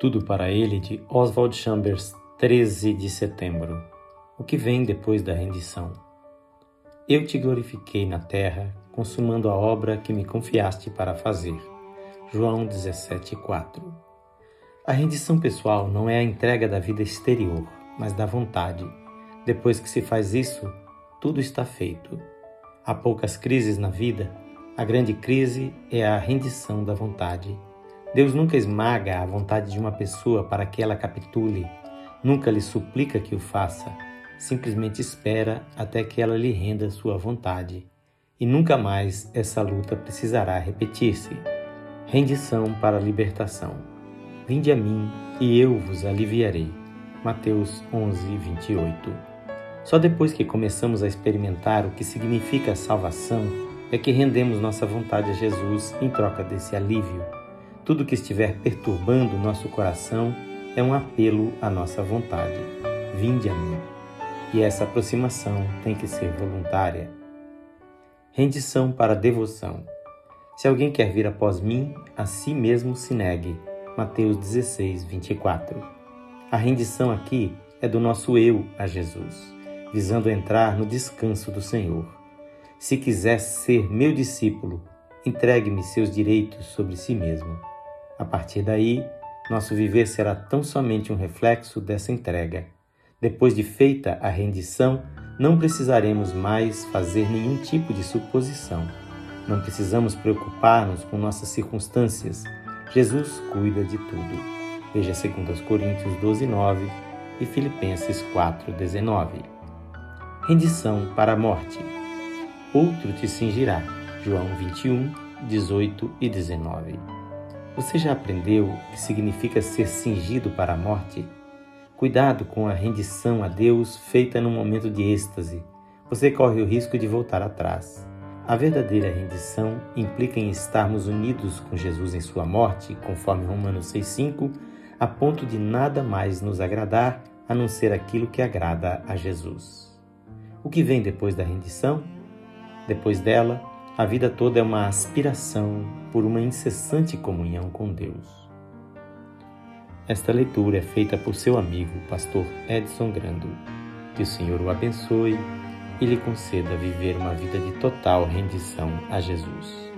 Tudo para ele de Oswald Chambers, 13 de setembro. O que vem depois da rendição? Eu te glorifiquei na terra, consumando a obra que me confiaste para fazer. João 17:4. A rendição pessoal não é a entrega da vida exterior, mas da vontade. Depois que se faz isso, tudo está feito. Há poucas crises na vida, a grande crise é a rendição da vontade. Deus nunca esmaga a vontade de uma pessoa para que ela capitule, nunca lhe suplica que o faça, simplesmente espera até que ela lhe renda sua vontade. E nunca mais essa luta precisará repetir-se. Rendição para a libertação. Vinde a mim e eu vos aliviarei. Mateus 11, 28. Só depois que começamos a experimentar o que significa salvação é que rendemos nossa vontade a Jesus em troca desse alívio. Tudo que estiver perturbando nosso coração é um apelo à nossa vontade. Vinde a mim. E essa aproximação tem que ser voluntária. Rendição para devoção. Se alguém quer vir após mim, a si mesmo se negue. Mateus 16, 24. A rendição aqui é do nosso eu a Jesus, visando entrar no descanso do Senhor. Se quiser ser meu discípulo, entregue-me seus direitos sobre si mesmo. A partir daí, nosso viver será tão somente um reflexo dessa entrega. Depois de feita a rendição, não precisaremos mais fazer nenhum tipo de suposição. Não precisamos preocupar-nos com nossas circunstâncias. Jesus cuida de tudo. Veja 2 Coríntios 12, 9 e Filipenses 4, 19. Rendição para a morte. Outro te cingirá. João 21, 18 e 19. Você já aprendeu o que significa ser cingido para a morte? Cuidado com a rendição a Deus feita num momento de êxtase. Você corre o risco de voltar atrás. A verdadeira rendição implica em estarmos unidos com Jesus em sua morte, conforme Romanos 6,5, a ponto de nada mais nos agradar a não ser aquilo que agrada a Jesus. O que vem depois da rendição? Depois dela, a vida toda é uma aspiração por uma incessante comunhão com Deus. Esta leitura é feita por seu amigo, pastor Edson Grando. Que o Senhor o abençoe e lhe conceda viver uma vida de total rendição a Jesus.